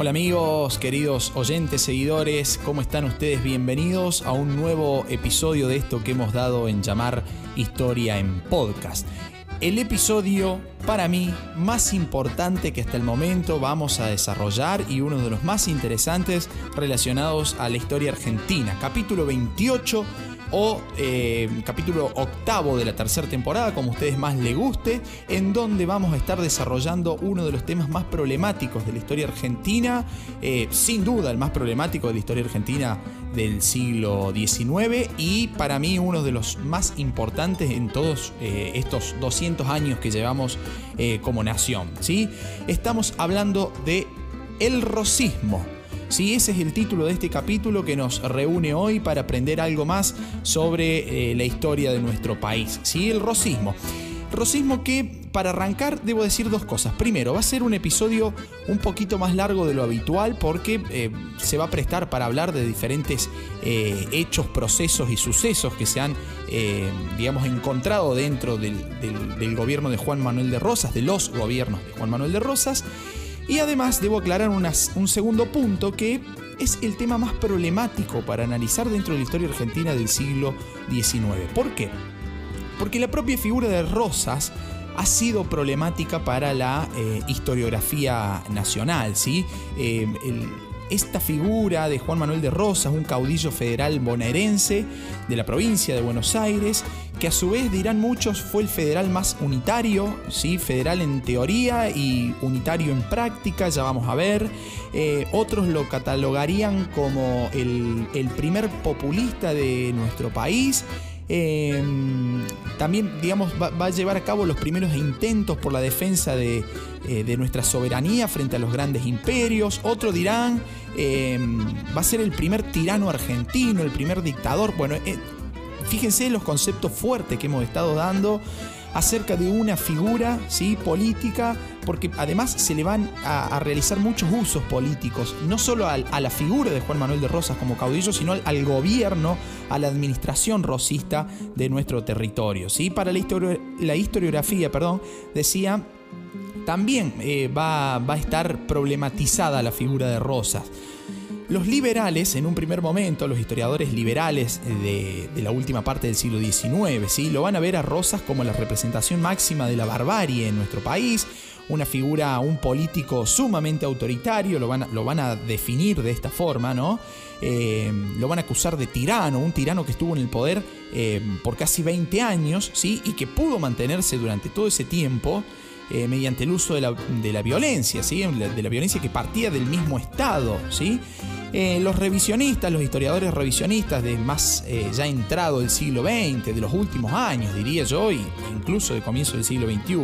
Hola amigos, queridos oyentes, seguidores, ¿cómo están ustedes? Bienvenidos a un nuevo episodio de esto que hemos dado en llamar Historia en Podcast. El episodio para mí más importante que hasta el momento vamos a desarrollar y uno de los más interesantes relacionados a la historia argentina. Capítulo 28 o eh, capítulo octavo de la tercera temporada, como a ustedes más les guste, en donde vamos a estar desarrollando uno de los temas más problemáticos de la historia argentina, eh, sin duda el más problemático de la historia argentina del siglo XIX y para mí uno de los más importantes en todos eh, estos 200 años que llevamos como nación. ¿sí? Estamos hablando de el rosismo Sí, ese es el título de este capítulo que nos reúne hoy para aprender algo más sobre eh, la historia de nuestro país. Sí, el rosismo. Rosismo que, para arrancar, debo decir dos cosas. Primero, va a ser un episodio un poquito más largo de lo habitual porque eh, se va a prestar para hablar de diferentes eh, hechos, procesos y sucesos que se han, digamos, encontrado dentro del, del gobierno de Juan Manuel de Rosas, de los gobiernos de Juan Manuel de Rosas. Y además debo aclarar un segundo punto que es el tema más problemático para analizar dentro de la historia argentina del siglo XIX. ¿Por qué? Porque la propia figura de Rosas ha sido problemática para la eh, historiografía nacional. ¿sí? Eh, esta figura de Juan Manuel de Rosas, un caudillo federal bonaerense de la provincia de Buenos Aires, que a su vez dirán muchos fue el federal más unitario, ¿sí? federal en teoría y unitario en práctica, ya vamos a ver. Eh, otros lo catalogarían como el, el primer populista de nuestro país. Em, también, digamos, va, a llevar a cabo los primeros intentos por la defensa de, eh, nuestra soberanía frente a los grandes imperios. Otro dirán, em, va a ser el primer tirano argentino, el primer dictador. Bueno, eh, fíjense los conceptos fuertes que hemos estado dando acerca de una figura ¿sí? política, porque además se le van a, realizar muchos usos políticos, no solo a, la figura de Juan Manuel de Rosas como caudillo, sino al, gobierno, a la administración rosista de nuestro territorio. ¿sí? Para la, la historiografía, perdón, decía, también eh, va, va a estar problematizada la figura de Rosas. Los liberales, en un primer momento, los historiadores liberales de, la última parte del siglo XIX, ¿sí? lo van a ver a Rosas como la representación máxima de la barbarie en nuestro país, una figura, un político sumamente autoritario, lo van a, lo van a definir de esta forma, ¿no? Eh, lo van a acusar de tirano, un tirano que estuvo en el poder eh, por casi 20 años, ¿sí? Y que pudo mantenerse durante todo ese tiempo. Eh, mediante el uso de la, de la violencia, ¿sí? de la violencia que partía del mismo Estado. ¿sí? Eh, los revisionistas, los historiadores revisionistas de más eh, ya entrado el siglo XX, de los últimos años, diría yo, e incluso de comienzo del siglo XXI,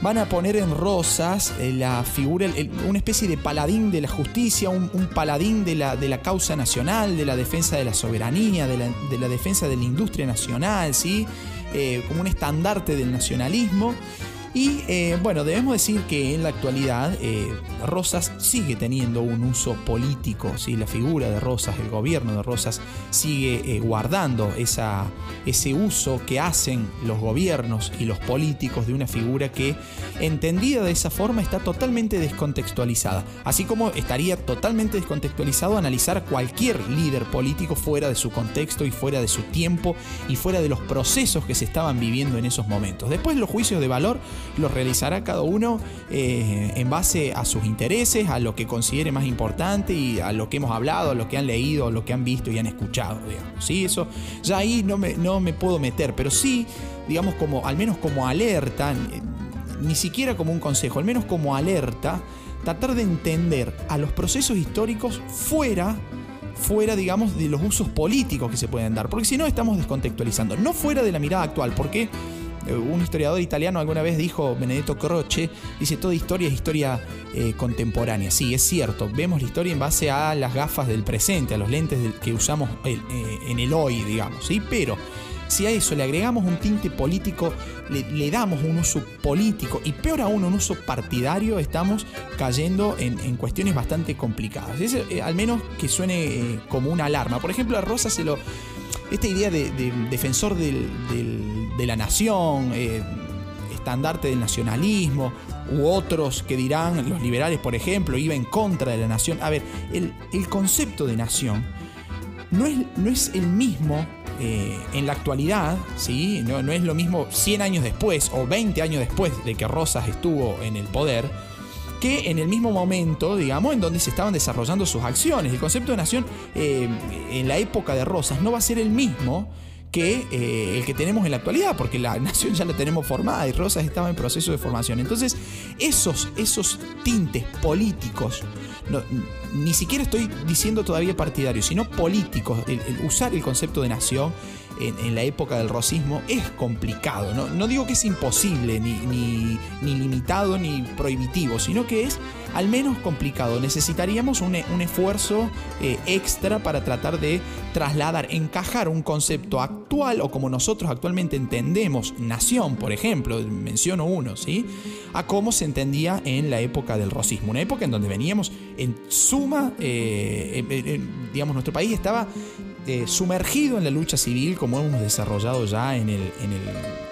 van a poner en rosas eh, la figura, una especie de paladín de la justicia, un, paladín de la, de la, causa nacional, de la defensa de la soberanía, de la, defensa de la industria nacional, ¿sí? como un estandarte del nacionalismo. Y eh, bueno, debemos decir que en la actualidad eh, Rosas sigue teniendo un uso político, ¿sí? la figura de Rosas, el gobierno de Rosas sigue eh, guardando esa, ese uso que hacen los gobiernos y los políticos de una figura que entendida de esa forma está totalmente descontextualizada, así como estaría totalmente descontextualizado analizar cualquier líder político fuera de su contexto y fuera de su tiempo y fuera de los procesos que se estaban viviendo en esos momentos. Después los juicios de valor lo realizará cada uno eh, en base a sus intereses, a lo que considere más importante y a lo que hemos hablado, a lo que han leído, a lo que han visto y han escuchado, digamos. ¿sí? Eso ya ahí no me, no me puedo meter, pero sí, digamos, como, al menos como alerta, ni siquiera como un consejo, al menos como alerta, tratar de entender a los procesos históricos fuera fuera, digamos, de los usos políticos que se pueden dar, porque si no estamos descontextualizando, no fuera de la mirada actual, porque eh, un historiador italiano alguna vez dijo, Benedetto Croce, dice, toda historia es historia eh, contemporánea. Sí, es cierto, vemos la historia en base a las gafas del presente, a los lentes que usamos eh, en el hoy, digamos, ¿sí? Pero si a eso le agregamos un tinte político, le, damos un uso político y peor aún un uso partidario, estamos cayendo en, cuestiones bastante complicadas. al menos que suene como una alarma. Por ejemplo, a Rosa se lo esta idea de, defensor de la nación, eh, estandarte del nacionalismo, u otros que dirán, los liberales por ejemplo, iba en contra de la nación. A ver, el, concepto de nación no es, no es el mismo eh, en la actualidad, ¿sí? No, no, es lo mismo 100 años después o 20 años después de que Rosas estuvo en el poder, que en el mismo momento, digamos, en donde se estaban desarrollando sus acciones. El concepto de nación eh, en la época de Rosas no va a ser el mismo que eh, el que tenemos en la actualidad, porque la nación ya la tenemos formada y Rosas estaba en proceso de formación. Entonces, esos, esos tintes políticos, ni siquiera estoy diciendo todavía partidarios, sino políticos, el usar el concepto de nación en, la época del rosismo es complicado. No, digo que es imposible, ni, ni, limitado, ni prohibitivo, sino que es al menos complicado. Necesitaríamos un, esfuerzo eh, extra para tratar de trasladar, encajar un concepto actual o como nosotros actualmente entendemos nación, por ejemplo, menciono uno, ¿sí? A cómo se entendía en la época del rosismo. Una época en donde veníamos en suma, eh, digamos, nuestro país estaba eh, sumergido en la lucha civil como hemos desarrollado ya en el, en el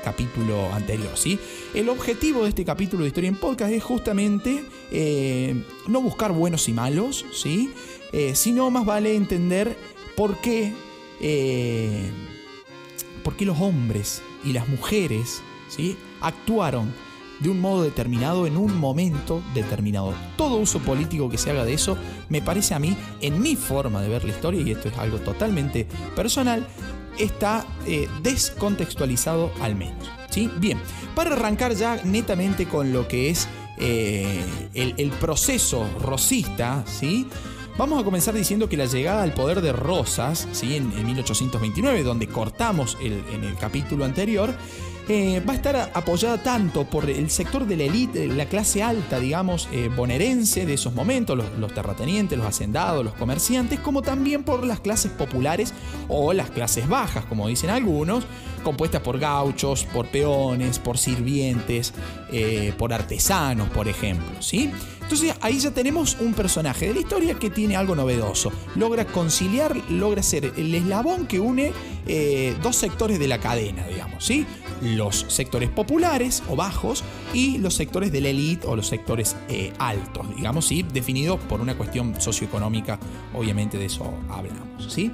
capítulo anterior. ¿sí? El objetivo de este capítulo de Historia en Podcast es justamente eh, no buscar buenos y malos, ¿sí? Eh, sino más vale entender por qué, por qué los hombres y las mujeres ¿sí? actuaron de un modo determinado en un momento determinado. Todo uso político que se haga de eso me parece a mí, en mi forma de ver la historia, y esto es algo totalmente personal, está eh, descontextualizado al menos. ¿sí? Bien, para arrancar ya netamente con lo que es eh, el, proceso rosista, ¿sí? Vamos a comenzar diciendo que la llegada al poder de Rosas, ¿sí? en, 1829, donde cortamos en el capítulo anterior, eh, va a estar apoyada tanto por el sector de la élite, la clase alta, digamos, eh, bonaerense de esos momentos, los, terratenientes, los hacendados, los comerciantes, como también por las clases populares o las clases bajas, como dicen algunos, compuestas por gauchos, por peones, por sirvientes, eh, por artesanos, por ejemplo, ¿sí? Entonces ahí ya tenemos un personaje de la historia que tiene algo novedoso. Logra conciliar, logra ser el eslabón que une dos sectores de la cadena, digamos, ¿sí? los sectores populares o bajos y los sectores de la élite o los sectores eh, altos, digamos, ¿sí? definidos por una cuestión socioeconómica, obviamente de eso hablamos. ¿sí?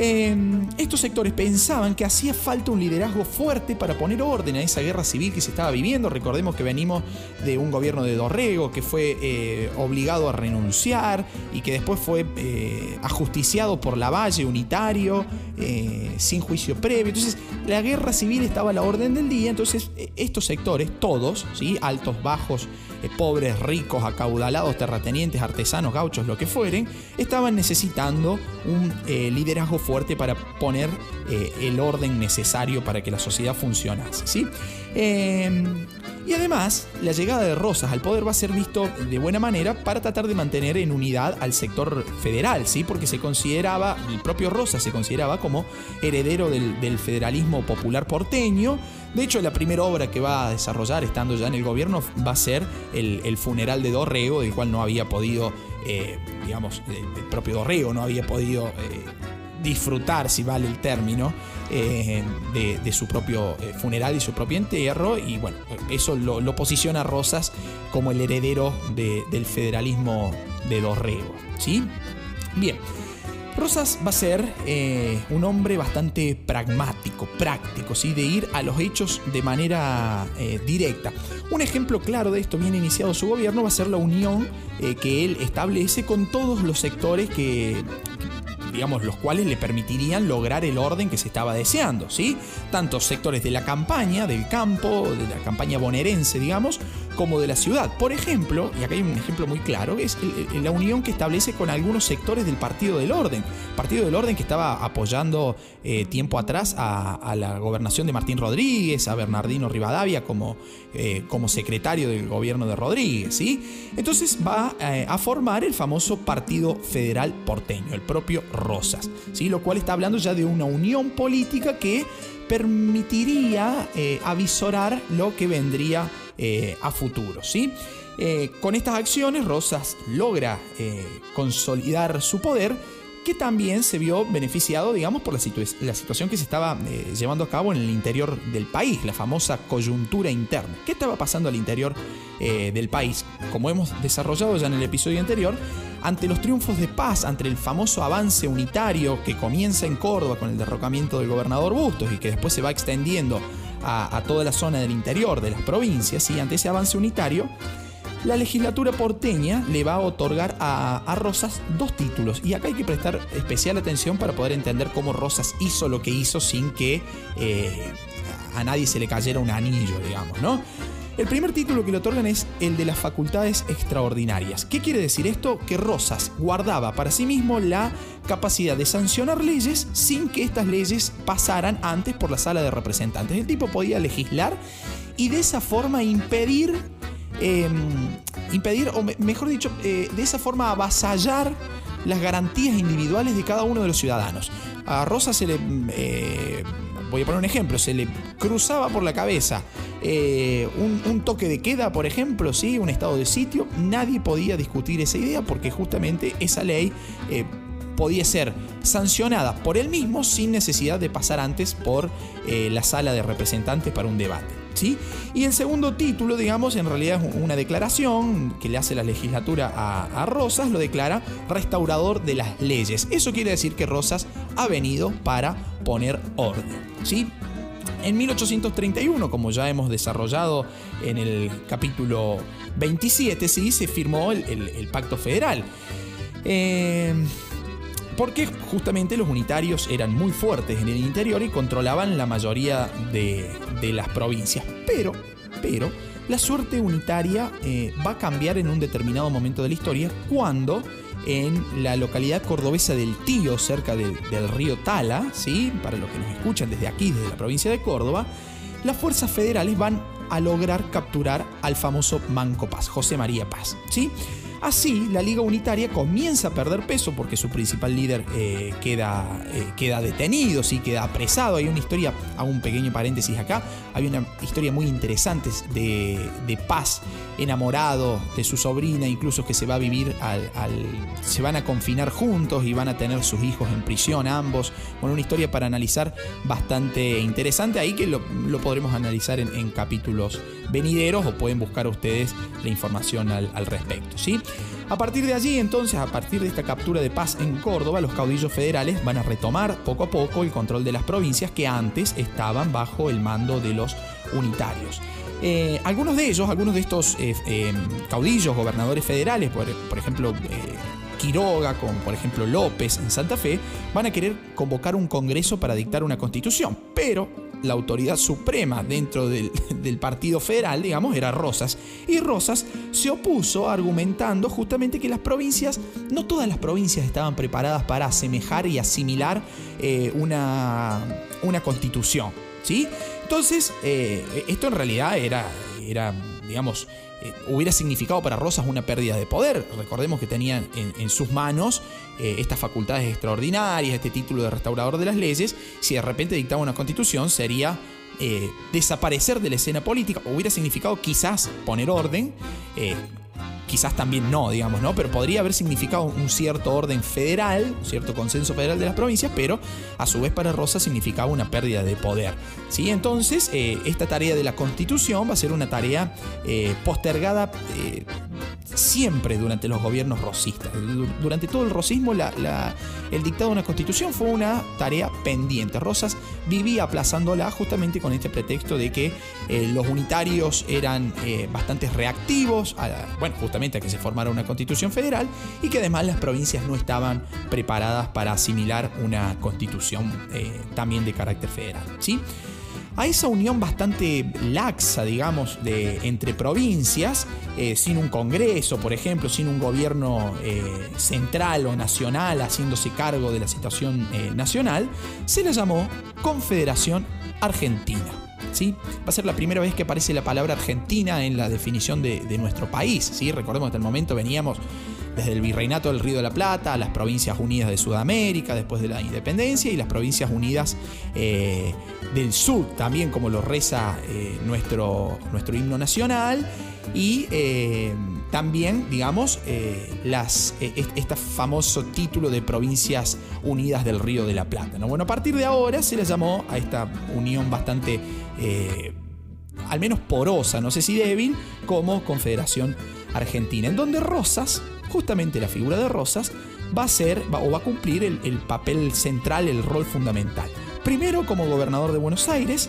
Em, estos sectores pensaban que hacía falta un liderazgo fuerte para poner orden a esa guerra civil que se estaba viviendo. Recordemos que venimos de un gobierno de Dorrego que fue eh, obligado a renunciar y que después fue eh, ajusticiado por la Valle unitario eh, sin juicio previo. Entonces la guerra civil estaba a la orden del día. Entonces estos sectores, todos, ¿sí? altos, bajos, pobres, ricos, acaudalados, terratenientes, artesanos, gauchos, lo que fueren, estaban necesitando un liderazgo fuerte para poner eh, el orden necesario para que la sociedad funcionase. ¿sí? Em, y además, la llegada de Rosas al poder va a ser visto de buena manera para tratar de mantener en unidad al sector federal, ¿sí? porque se consideraba, el propio Rosas se consideraba como heredero del, federalismo popular porteño. De hecho, la primera obra que va a desarrollar estando ya en el gobierno va a ser el, funeral de Dorrego, del cual no había podido, eh, digamos, el, propio Dorrego no había podido... Eh, disfrutar, si vale el término, eh, de, su propio eh, funeral y su propio entierro. Y bueno, eso lo, posiciona a Rosas como el heredero del federalismo de Dorrego. ¿sí? Bien. Rosas va a ser eh, un hombre bastante pragmático, práctico, ¿sí? de ir a los hechos de manera directa. Un ejemplo claro de esto, bien iniciado su gobierno, va a ser la unión que él establece con todos los sectores que, digamos, los cuales le permitirían lograr el orden que se estaba deseando, ¿sí? Tanto sectores de la campaña, del campo, de la campaña bonaerense, digamos, como de la ciudad. Por ejemplo, y acá hay un ejemplo muy claro, es la unión que establece con algunos sectores del Partido del Orden. Partido del Orden que estaba apoyando eh, tiempo atrás a, la gobernación de Martín Rodríguez, a Bernardino Rivadavia como, eh, como secretario del gobierno de Rodríguez, ¿sí? Entonces va eh, a formar el famoso Partido Federal Porteño, el propio Rosas, ¿sí? Lo cual está hablando ya de una unión política que permitiría avisorar lo que vendría eh, a futuro. ¿sí? Eh, con estas acciones, Rosas logra eh, consolidar su poder que también se vio beneficiado, digamos, por la, situación que se estaba llevando a cabo en el interior del país, la famosa coyuntura interna. ¿Qué estaba pasando al interior del país? Como hemos desarrollado ya en el episodio anterior, ante los triunfos de paz, ante el famoso avance unitario que comienza en Córdoba con el derrocamiento del gobernador Bustos y que después se va extendiendo a, toda la zona del interior de las provincias, y ante ese avance unitario, la legislatura porteña le va a otorgar a, Rosas dos títulos. Y acá hay que prestar especial atención para poder entender cómo Rosas hizo lo que hizo sin que eh, a nadie se le cayera un anillo, digamos, ¿no? El primer título que le otorgan es el de las facultades extraordinarias. ¿Qué quiere decir esto? Que Rosas guardaba para sí mismo la capacidad de sancionar leyes sin que estas leyes pasaran antes por la sala de representantes. El tipo podía legislar y de esa forma impedir Em, impedir, o mejor dicho, eh, de esa forma avasallar las garantías individuales de cada uno de los ciudadanos. A Rosa se le... Eh, voy a poner un ejemplo, se le cruzaba por la cabeza eh, un, toque de queda, por ejemplo, ¿sí? un estado de sitio, nadie podía discutir esa idea porque justamente esa ley podía ser sancionada por él mismo sin necesidad de pasar antes por la sala de representantes para un debate. Y el segundo título, digamos, en realidad es una declaración que le hace la legislatura a, Rosas, lo declara restaurador de las leyes. Eso quiere decir que Rosas ha venido para poner orden, ¿sí? En 1831, como ya hemos desarrollado en el capítulo 27, ¿sí? se firmó el, Pacto Federal. Eh, porque justamente los unitarios eran muy fuertes en el interior y controlaban la mayoría de, las provincias. Pero, pero, la suerte unitaria eh, va a cambiar en un determinado momento de la historia cuando en la localidad cordobesa del Tío, cerca del río Tala, ¿sí? para los que nos escuchan desde aquí, desde la provincia de Córdoba, las fuerzas federales van a lograr capturar al famoso Manco Paz, José María Paz. ¿sí? Así, la Liga Unitaria comienza a perder peso porque su principal líder eh, queda, eh, queda detenido, sí, queda apresado. Hay una historia, hago un pequeño paréntesis acá, hay una historia muy interesante de, paz, enamorado de su sobrina, incluso que se va a vivir al, se van a confinar juntos y van a tener sus hijos en prisión ambos. Bueno, una historia para analizar bastante interesante ahí que lo, podremos analizar en, capítulos venideros o pueden buscar ustedes la información al, al respecto, ¿sí? A partir de allí, entonces, a partir de esta captura de paz en Córdoba, los caudillos federales van a retomar poco a poco el control de las provincias que antes estaban bajo el mando de los unitarios. Eh, algunos de ellos, algunos de estos eh, eh, caudillos, gobernadores federales, por, por ejemplo, Quiroga, con por ejemplo López en Santa Fe, van a querer convocar un congreso para dictar una constitución, pero la autoridad suprema dentro del, Partido Federal, digamos, era Rosas. Y Rosas se opuso argumentando justamente que las provincias, no todas las provincias estaban preparadas para asemejar y asimilar eh, una, una constitución. ¿sí? Entonces, eh, esto en realidad era, era digamos, eh, hubiera significado para Rosas una pérdida de poder. Recordemos que tenían en, sus manos eh, estas facultades extraordinarias, este título de restaurador de las leyes. Si de repente dictaba una constitución, sería eh, desaparecer de la escena política. Hubiera significado quizás poner orden quizás también no, digamos, ¿no? Pero podría haber significado un cierto orden federal, un cierto consenso federal de las provincias, pero a su vez para Rosa significaba una pérdida de poder. ¿sí? Entonces, eh, esta tarea de la constitución va a ser una tarea eh, postergada eh, siempre durante los gobiernos rosistas. Durante todo el rosismo, el dictado de una constitución fue una tarea pendiente. Rosas vivía aplazándola justamente con este pretexto de que los unitarios eran bastante reactivos, a, bueno, justamente a que se formara una constitución federal y que además las provincias no estaban preparadas para asimilar una constitución eh, también de carácter federal. ¿sí? a esa unión bastante laxa, digamos, de, entre provincias, eh, sin un Congreso, por ejemplo, sin un gobierno eh, central o nacional haciéndose cargo de la situación nacional, se le llamó Confederación Argentina. ¿Sí? Va a ser la primera vez que aparece la palabra Argentina en la definición de, nuestro país. ¿sí? Recordemos que hasta el momento veníamos desde el Virreinato del Río de la Plata, las Provincias Unidas de Sudamérica, después de la independencia, y las Provincias Unidas eh, del Sur, también como lo reza eh, nuestro, nuestro himno nacional, y, eh, también, digamos, eh, las, este famoso título de Provincias Unidas del Río de la Plata. ¿no? Bueno, a partir de ahora se le llamó a esta unión bastante, al menos porosa, no sé si débil, como Confederación Argentina, en donde Rosas, justamente la figura de Rosas, va a ser o va a cumplir el, el papel central, el rol fundamental. Primero como gobernador de Buenos Aires,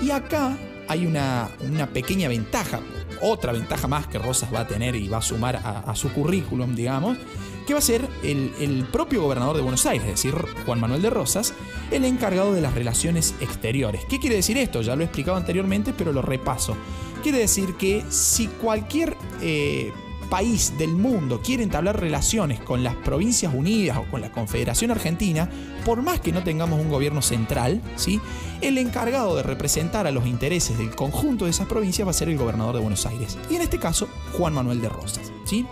y acá hay una, pequeña ventaja, otra ventaja más que Rosas va a tener y va a sumar a, su currículum, digamos, que va a ser el, propio gobernador de Buenos Aires, es decir, Juan Manuel de Rosas, el encargado de las relaciones exteriores. ¿Qué quiere decir esto? Ya lo he explicado anteriormente, pero lo repaso. Quiere decir que si cualquier eh, país del mundo quiere entablar relaciones con las Provincias Unidas o con la Confederación Argentina, por más que no tengamos un gobierno central, ¿sí? el encargado de representar a los intereses del conjunto de esas provincias va a ser el gobernador de Buenos Aires. Y en este caso, Juan Manuel de Rosas. ¿sí?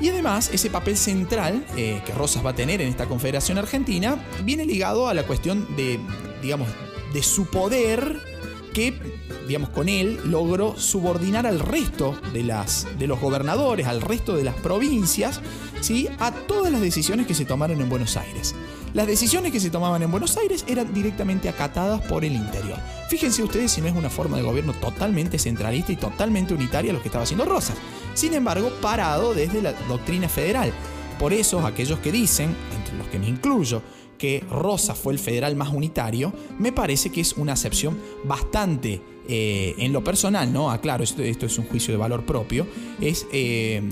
Y además, ese papel central eh, que Rosas va a tener en esta Confederación Argentina viene ligado a la cuestión de, digamos, de su poder que, digamos, con él logró subordinar al resto de, las, de los gobernadores, al resto de las provincias, ¿sí? a todas las decisiones que se tomaron en Buenos Aires. Las decisiones que se tomaban en Buenos Aires eran directamente acatadas por el interior. Fíjense ustedes si no es una forma de gobierno totalmente centralista y totalmente unitaria lo que estaba haciendo Rosas. Sin embargo, parado desde la doctrina federal. Por eso, aquellos que dicen, entre los que me incluyo, que Rosa fue el federal más unitario, me parece que es una acepción bastante, eh, en lo personal, ¿no? Aclaro, esto, esto, es un juicio de valor propio, es eh,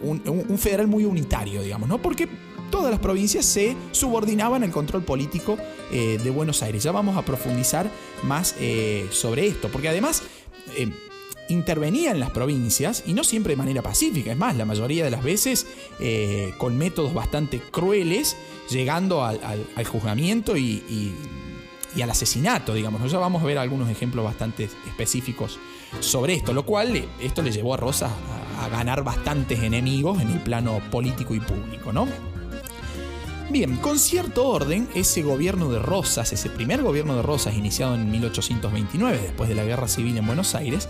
un, federal muy unitario, digamos, ¿no? Porque todas las provincias se subordinaban al control político eh, de Buenos Aires. Ya vamos a profundizar más sobre esto, porque además intervenía en las provincias y no siempre de manera pacífica, es más, la mayoría de las veces eh, con métodos bastante crueles, llegando al, juzgamiento y, al asesinato, digamos. Ya vamos a ver algunos ejemplos bastante específicos sobre esto, lo cual esto le llevó a Rosa a, a ganar bastantes enemigos en el plano político y público, ¿no? Bien, con cierto orden, ese gobierno de Rosas, ese primer gobierno de Rosas iniciado en 1829, después de la Guerra Civil en Buenos Aires,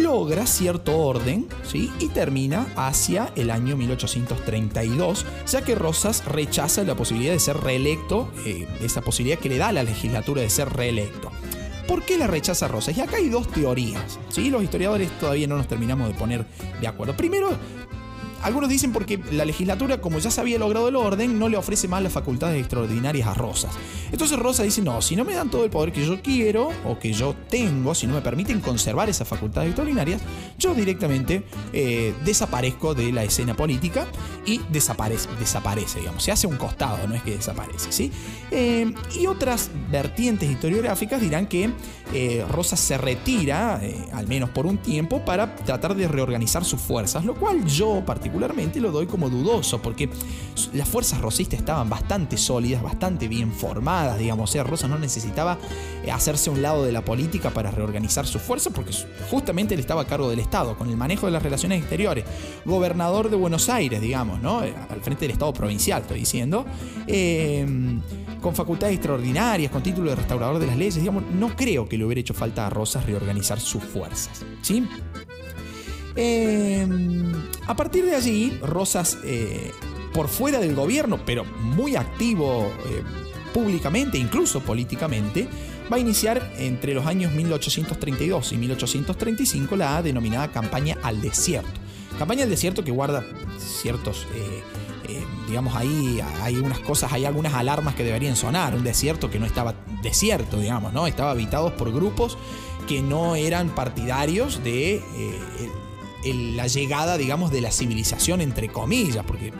logra cierto orden ¿sí? y termina hacia el año 1832, ya que Rosas rechaza la posibilidad de ser reelecto, eh, esa posibilidad que le da a la legislatura de ser reelecto. ¿Por qué la rechaza Rosas? Y acá hay dos teorías. ¿sí? Los historiadores todavía no nos terminamos de poner de acuerdo. Primero, algunos dicen porque la legislatura, como ya se había logrado el orden, no le ofrece más las facultades extraordinarias a Rosas. Entonces Rosa dice, no, si no me dan todo el poder que yo quiero o que yo tengo, si no me permiten conservar esas facultades extraordinarias, yo directamente eh, desaparezco de la escena política y desaparece, desaparece, digamos. Se hace un costado, no es que desaparece, ¿sí? Eh, y otras vertientes historiográficas dirán que eh, Rosas se retira, al menos por un tiempo, para tratar de reorganizar sus fuerzas, lo cual yo particularmente particularmente lo doy como dudoso, porque las fuerzas rosistas estaban bastante sólidas, bastante bien formadas, digamos. O sea, Rosa no necesitaba eh, hacerse a un lado de la política para reorganizar su fuerza, porque justamente él estaba a cargo del Estado, con el manejo de las relaciones exteriores, gobernador de Buenos Aires, digamos, ¿no? Eh, al frente del Estado provincial, estoy diciendo. Em, con facultades extraordinarias, con título de restaurador de las leyes, digamos, no creo que le hubiera hecho falta a Rosas reorganizar sus fuerzas. ¿Sí? Em, a partir de allí, Rosas, eh, por fuera del gobierno, pero muy activo eh, públicamente, incluso políticamente, va a iniciar entre los años 1832 y 1835 la denominada campaña al desierto. Campaña al desierto que guarda ciertos... Eh, digamos, ahí hay unas cosas, hay algunas alarmas que deberían sonar. Un desierto que no estaba desierto, digamos, ¿no? Estaba habitado por grupos que no eran partidarios de la llegada, digamos, de la civilización, entre comillas, porque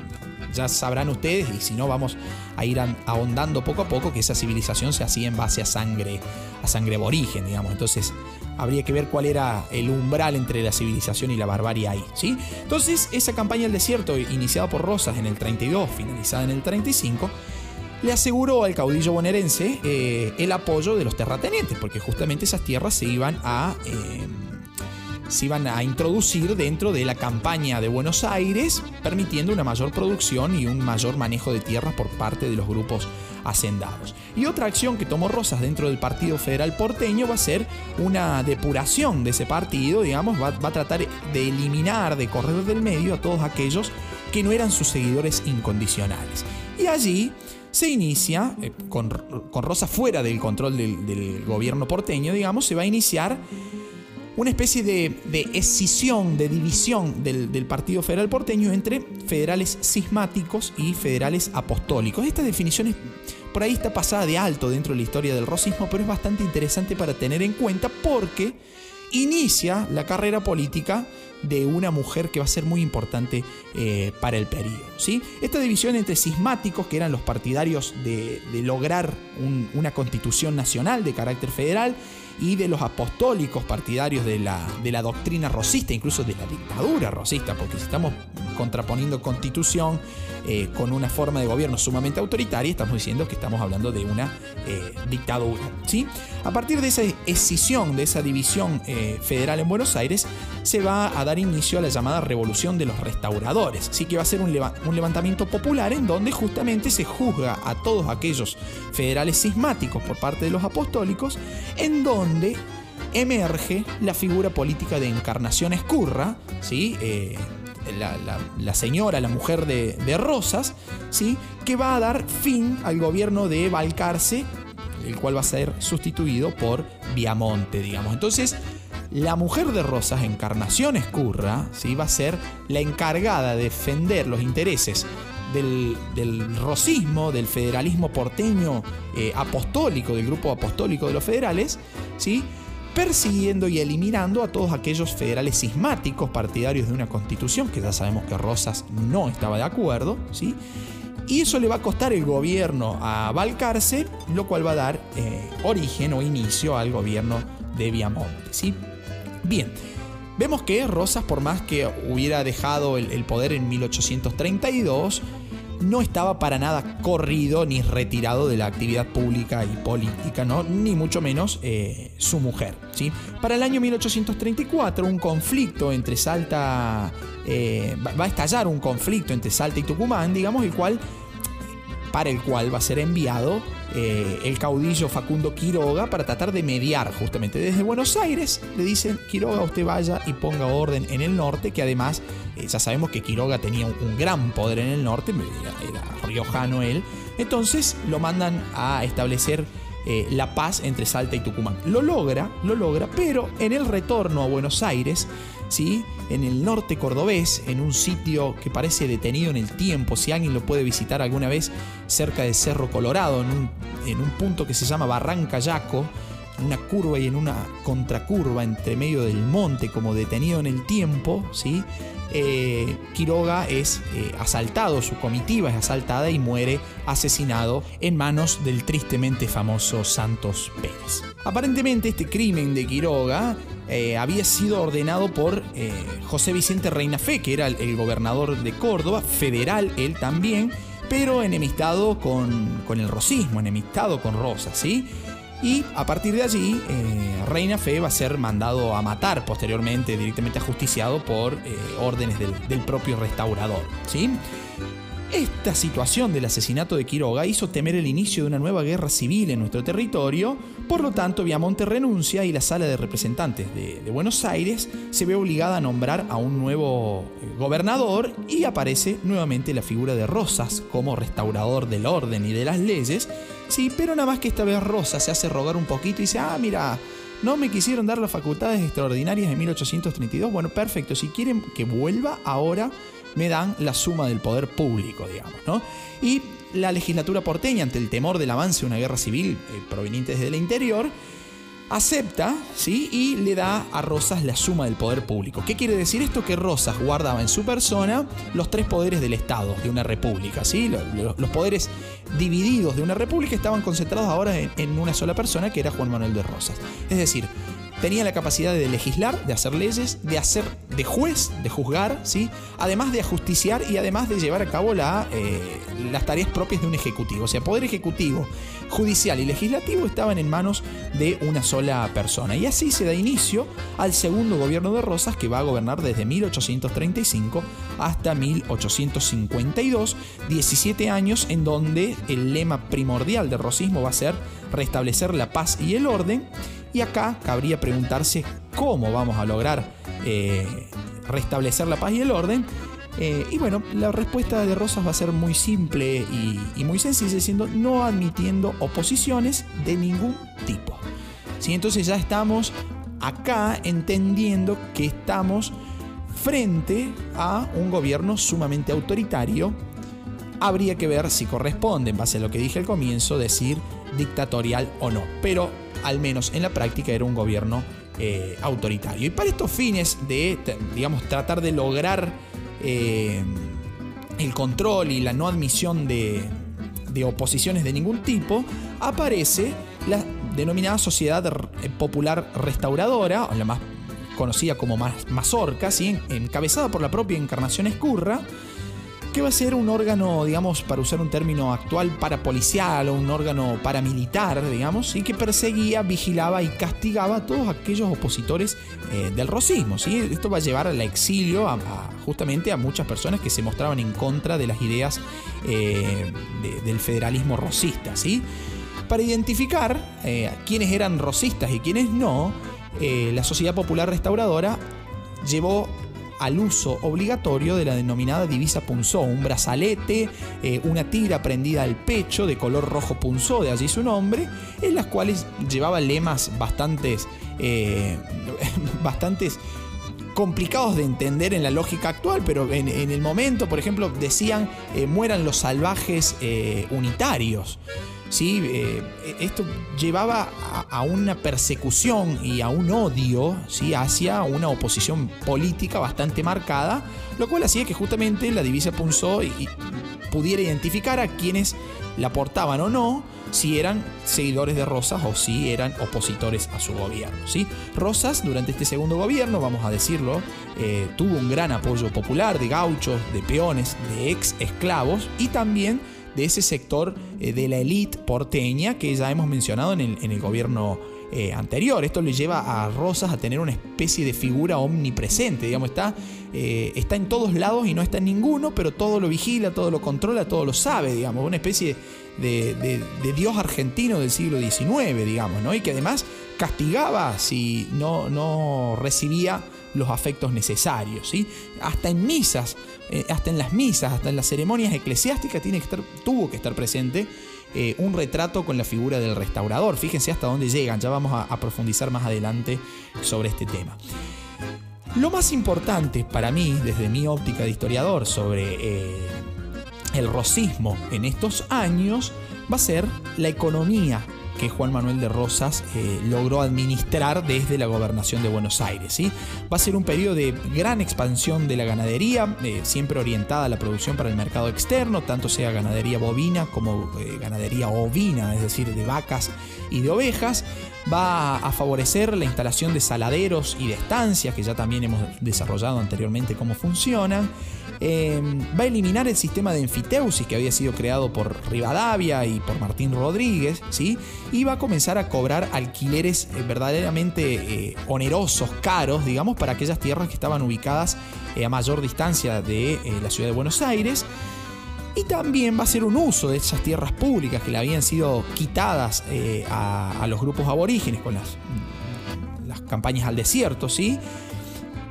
ya sabrán ustedes, y si no, vamos a ir ahondando poco a poco, que esa civilización se hacía en base a sangre, a sangre aborigen, digamos. Entonces, habría que ver cuál era el umbral entre la civilización y la barbarie ahí, ¿sí? Entonces, esa campaña del desierto, iniciada por Rosas en el 32, finalizada en el 35, le aseguró al caudillo bonaerense eh, el apoyo de los terratenientes, porque justamente esas tierras se iban a... Eh, se iban a introducir dentro de la campaña de Buenos Aires, permitiendo una mayor producción y un mayor manejo de tierras por parte de los grupos hacendados. Y otra acción que tomó Rosas dentro del Partido Federal porteño va a ser una depuración de ese partido, digamos, va, a tratar de eliminar, de correr del medio a todos aquellos que no eran sus seguidores incondicionales. Y allí se inicia, eh, con, Rosas fuera del control del, gobierno porteño, digamos, se va a iniciar una especie de, escisión, de división del, del, Partido Federal porteño entre federales cismáticos y federales apostólicos. Esta definición es, por ahí está pasada de alto dentro de la historia del rosismo, pero es bastante interesante para tener en cuenta porque inicia la carrera política de una mujer que va a ser muy importante eh, para el periodo. ¿sí? Esta división entre cismáticos, que eran los partidarios de, lograr una constitución nacional de carácter federal, y de los apostólicos partidarios de la, de la doctrina rosista, incluso de la dictadura rosista, porque si estamos contraponiendo constitución eh, con una forma de gobierno sumamente autoritaria, estamos diciendo que estamos hablando de una eh, dictadura. ¿sí? A partir de esa escisión, de esa división eh, federal en Buenos Aires, se va a dar inicio a la llamada Revolución de los Restauradores. Así que va a ser un, levantamiento popular en donde justamente se juzga a todos aquellos federales cismáticos por parte de los apostólicos, en donde emerge la figura política de Encarnación Escurra, ¿sí? la, señora, la mujer de, Rosas, ¿sí? que va a dar fin al gobierno de Balcarce, el cual va a ser sustituido por Viamonte, digamos. Entonces, la mujer de Rosas, Encarnación Escurra, ¿sí? va a ser la encargada de defender los intereses del, rosismo, del federalismo porteño eh, apostólico, del grupo apostólico de los federales, ¿sí? persiguiendo y eliminando a todos aquellos federales cismáticos partidarios de una constitución, que ya sabemos que Rosas no estaba de acuerdo, ¿sí? Y eso le va a costar el gobierno a Balcarce, lo cual va a dar eh, origen o inicio al gobierno de Viamonte, ¿sí? Bien, vemos que Rosas, por más que hubiera dejado el poder en 1832, no estaba para nada corrido ni retirado de la actividad pública y política, ¿no? ni mucho menos eh, su mujer. ¿sí? Para el año 1834, un conflicto entre Salta, eh, va a estallar un conflicto entre Salta y Tucumán, digamos, el cual, para el cual va a ser enviado eh, el caudillo Facundo Quiroga para tratar de mediar justamente desde Buenos Aires. Le dicen, Quiroga, usted vaya y ponga orden en el norte, que además eh, ya sabemos que Quiroga tenía un, gran poder en el norte, era, riojano él. Entonces lo mandan a establecer eh, la paz entre Salta y Tucumán. Lo logra, lo logra, pero en el retorno a Buenos Aires, ¿sí? en el norte cordobés, en un sitio que parece detenido en el tiempo, si alguien lo puede visitar alguna vez, cerca de Cerro Colorado, en un, en un punto que se llama Barranca Yaco, una curva y en una contracurva entre medio del monte, como detenido en el tiempo, ¿sí? Eh, Quiroga es eh, asaltado, su comitiva es asaltada y muere asesinado en manos del tristemente famoso Santos Pérez. Aparentemente este crimen de Quiroga eh, había sido ordenado por José Vicente Reina Fe, que era el, gobernador de Córdoba, federal él también, pero enemistado con, con el rosismo, enemistado con Rosas, ¿sí? Y a partir de allí, eh, Reina Fe va a ser mandado a matar posteriormente, directamente ajusticiado por eh, órdenes del, del, propio restaurador. ¿sí? Esta situación del asesinato de Quiroga hizo temer el inicio de una nueva guerra civil en nuestro territorio, por lo tanto Viamonte renuncia y la Sala de Representantes de, Buenos Aires se ve obligada a nombrar a un nuevo eh, gobernador y aparece nuevamente la figura de Rosas como restaurador del orden y de las leyes, sí, pero nada más que esta vez Rosas se hace rogar un poquito y dice, ah, mira, no me quisieron dar las facultades extraordinarias de 1832, bueno, perfecto, si quieren que vuelva ahora me dan la suma del poder público, digamos, ¿no? Y la legislatura porteña, ante el temor del avance de una guerra civil eh, proveniente desde el interior, acepta ¿sí? y le da a Rosas la suma del poder público. ¿Qué quiere decir esto? Que Rosas guardaba en su persona los tres poderes del Estado, de una república. ¿sí? Los, poderes divididos de una república estaban concentrados ahora en, en, una sola persona, que era Juan Manuel de Rosas. Es decir, tenía la capacidad de legislar, de hacer leyes, de hacer de juez, de juzgar, ¿sí? además de ajusticiar y además de llevar a cabo eh, las tareas propias de un ejecutivo. O sea, poder ejecutivo, judicial y legislativo estaban en manos de una sola persona. Y así se da inicio al segundo gobierno de Rosas que va a gobernar desde 1835 hasta 1852, 17 años en donde el lema primordial del rosismo va a ser restablecer la paz y el orden. Y acá cabría preguntarse cómo vamos a lograr eh, restablecer la paz y el orden. Eh, y bueno, la respuesta de Rosas va a ser muy simple y, muy sencilla, siendo no admitiendo oposiciones de ningún tipo. ¿Sí? Entonces ya estamos acá entendiendo que estamos frente a un gobierno sumamente autoritario. Habría que ver si corresponde, en base a lo que dije al comienzo, decir dictatorial o no. Pero al menos en la práctica era un gobierno eh, autoritario. Y para estos fines de, digamos, tratar de lograr eh, el control y la no admisión de, oposiciones de ningún tipo, aparece la denominada Sociedad Popular Restauradora, la más conocida como Mazorca, ¿sí? encabezada por la propia Encarnación Escurra, que va a ser un órgano, digamos, para usar un término actual, parapolicial o un órgano paramilitar, digamos, y que perseguía, vigilaba y castigaba a todos aquellos opositores eh, del rosismo. ¿sí? Esto va a llevar al exilio justamente a muchas personas que se mostraban en contra de las ideas eh, del federalismo rosista. ¿sí? Para identificar eh, quiénes eran rosistas y quiénes no, la Sociedad Popular Restauradora llevó al uso obligatorio de la denominada divisa punzó, un brazalete, eh, una tira prendida al pecho de color rojo punzó, de allí su nombre, en las cuales llevaba lemas bastantes, eh, complicados de entender en la lógica actual, pero en, el momento, por ejemplo, decían eh, mueran los salvajes unitarios. ¿Sí? Eh, esto llevaba a, una persecución y a un odio ¿sí? hacia una oposición política bastante marcada, lo cual hacía que justamente la divisa Punzó y, pudiera identificar a quienes la portaban o no, si eran seguidores de Rosas o si eran opositores a su gobierno. ¿sí? Rosas, durante este segundo gobierno, vamos a decirlo, eh, tuvo un gran apoyo popular de gauchos, de peones, de ex esclavos y también de ese sector eh, de la élite porteña que ya hemos mencionado en el, gobierno eh, anterior. Esto le lleva a Rosas a tener una especie de figura omnipresente, digamos, está, eh, está en todos lados y no está en ninguno, pero todo lo vigila, todo lo controla, todo lo sabe, digamos, una especie de, dios argentino del siglo XIX, digamos, ¿no? Y que además castigaba si no, no recibía los afectos necesarios, ¿sí? Hasta en misas eh, hasta en las misas, hasta en las ceremonias eclesiásticas, tiene que estar, tuvo que estar presente eh, un retrato con la figura del restaurador. Fíjense hasta dónde llegan, ya vamos a, profundizar más adelante sobre este tema. Lo más importante para mí, desde mi óptica de historiador, sobre eh, el rosismo en estos años, va a ser la economía que Juan Manuel de Rosas eh, logró administrar desde la gobernación de Buenos Aires. Va a ser un periodo de gran expansión de la ganadería, eh, siempre orientada a la producción para el mercado externo, tanto sea ganadería bovina como eh, ganadería ovina, es decir, de vacas y de ovejas. Va a favorecer la instalación de saladeros y de estancias, que ya también hemos desarrollado anteriormente cómo funcionan. Em, va a eliminar el sistema de enfiteusis que había sido creado por Rivadavia y por Martín Rodríguez, ¿sí? y va a comenzar a cobrar alquileres eh, verdaderamente eh, onerosos, caros, digamos, para aquellas tierras que estaban ubicadas eh, a mayor distancia de la ciudad de Buenos Aires. Y también va a ser un uso de esas tierras públicas que le habían sido quitadas a, los grupos aborígenes con las, las campañas al desierto, ¿sí?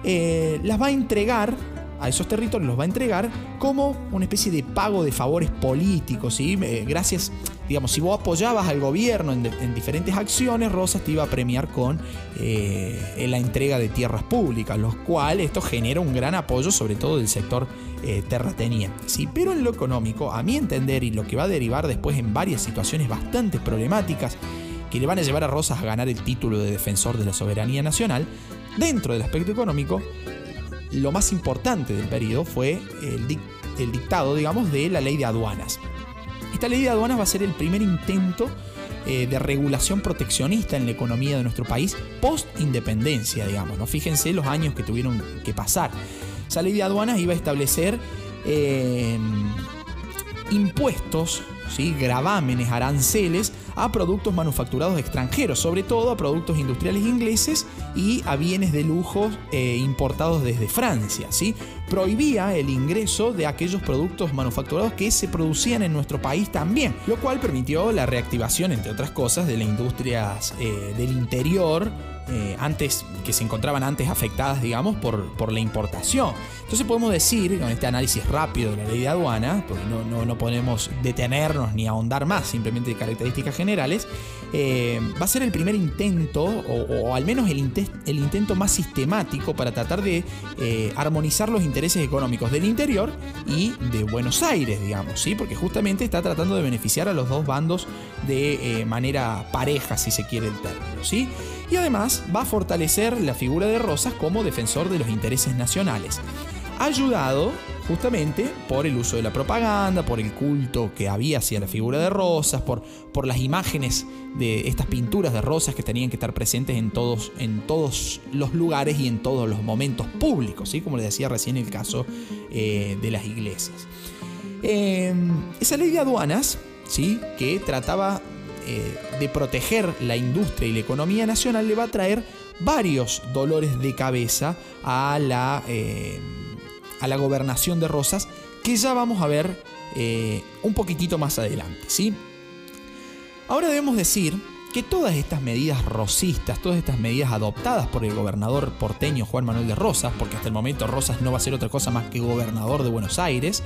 las va a entregar a esos territorios los va a entregar como una especie de pago de favores políticos. ¿sí? Eh, gracias, digamos, si vos apoyabas al gobierno en, diferentes acciones, Rosas te iba a premiar con eh, la entrega de tierras públicas, lo cual esto genera un gran apoyo, sobre todo del sector eh, terrateniente. ¿sí? Pero en lo económico, a mi entender, y lo que va a derivar después en varias situaciones bastante problemáticas, que le van a llevar a Rosas a ganar el título de defensor de la soberanía nacional, dentro del aspecto económico, lo más importante del periodo fue el, dictado, digamos, de la ley de aduanas. Esta ley de aduanas va a ser el primer intento eh, de regulación proteccionista en la economía de nuestro país post-independencia, digamos. ¿no? Fíjense los años que tuvieron que pasar. Esa ley de aduanas iba a establecer eh, impuestos, ¿sí? gravámenes, aranceles a productos manufacturados extranjeros, sobre todo a productos industriales ingleses y a bienes de lujo eh, importados desde Francia. ¿sí? Prohibía el ingreso de aquellos productos manufacturados que se producían en nuestro país también, lo cual permitió la reactivación, entre otras cosas, de las industrias eh, del interior eh, antes, que se encontraban antes afectadas, digamos, por, por, la importación. Entonces podemos decir, con este análisis rápido de la ley de aduana, porque no, no, no podemos detenernos ni ahondar más, simplemente de características generales, eh, va a ser el primer intento, o, al menos el, el, intento más sistemático para tratar de eh, armonizar los intereses económicos del interior y de Buenos Aires, digamos, ¿sí? Porque justamente está tratando de beneficiar a los dos bandos de eh, manera pareja, si se quiere el término, ¿sí? Y además va a fortalecer la figura de Rosas como defensor de los intereses nacionales. Ayudado justamente por el uso de la propaganda, por el culto que había hacia la figura de Rosas, por, por las imágenes de estas pinturas de Rosas que tenían que estar presentes en todos, en todos los lugares y en todos los momentos públicos, ¿sí? como les decía recién el caso eh, de las iglesias. Eh, esa ley de aduanas, ¿sí? que trataba eh, de proteger la industria y la economía nacional, le va a traer varios dolores de cabeza a la eh, a la gobernación de Rosas, que ya vamos a ver eh, un poquitito más adelante. ¿sí? Ahora debemos decir que todas estas medidas rosistas, todas estas medidas adoptadas por el gobernador porteño Juan Manuel de Rosas, porque hasta el momento Rosas no va a ser otra cosa más que gobernador de Buenos Aires,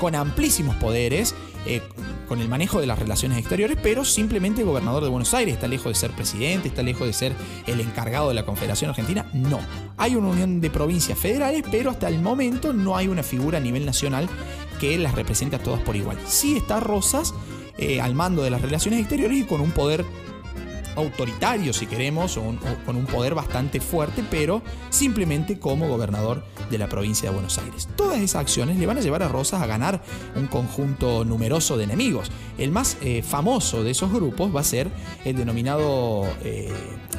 con amplísimos poderes, eh, con el manejo de las relaciones exteriores, pero simplemente gobernador de Buenos Aires. Está lejos de ser presidente, está lejos de ser el encargado de la Confederación Argentina. No. Hay una unión de provincias federales, pero hasta el momento no hay una figura a nivel nacional que las represente a todas por igual. Sí está Rosas eh, al mando de las relaciones exteriores y con un poder autoritario, si queremos, o, con un poder bastante fuerte, pero simplemente como gobernador de la provincia de Buenos Aires. Todas esas acciones le van a llevar a Rosas a ganar un conjunto numeroso de enemigos. El más eh, famoso de esos grupos va a ser el denominado, eh,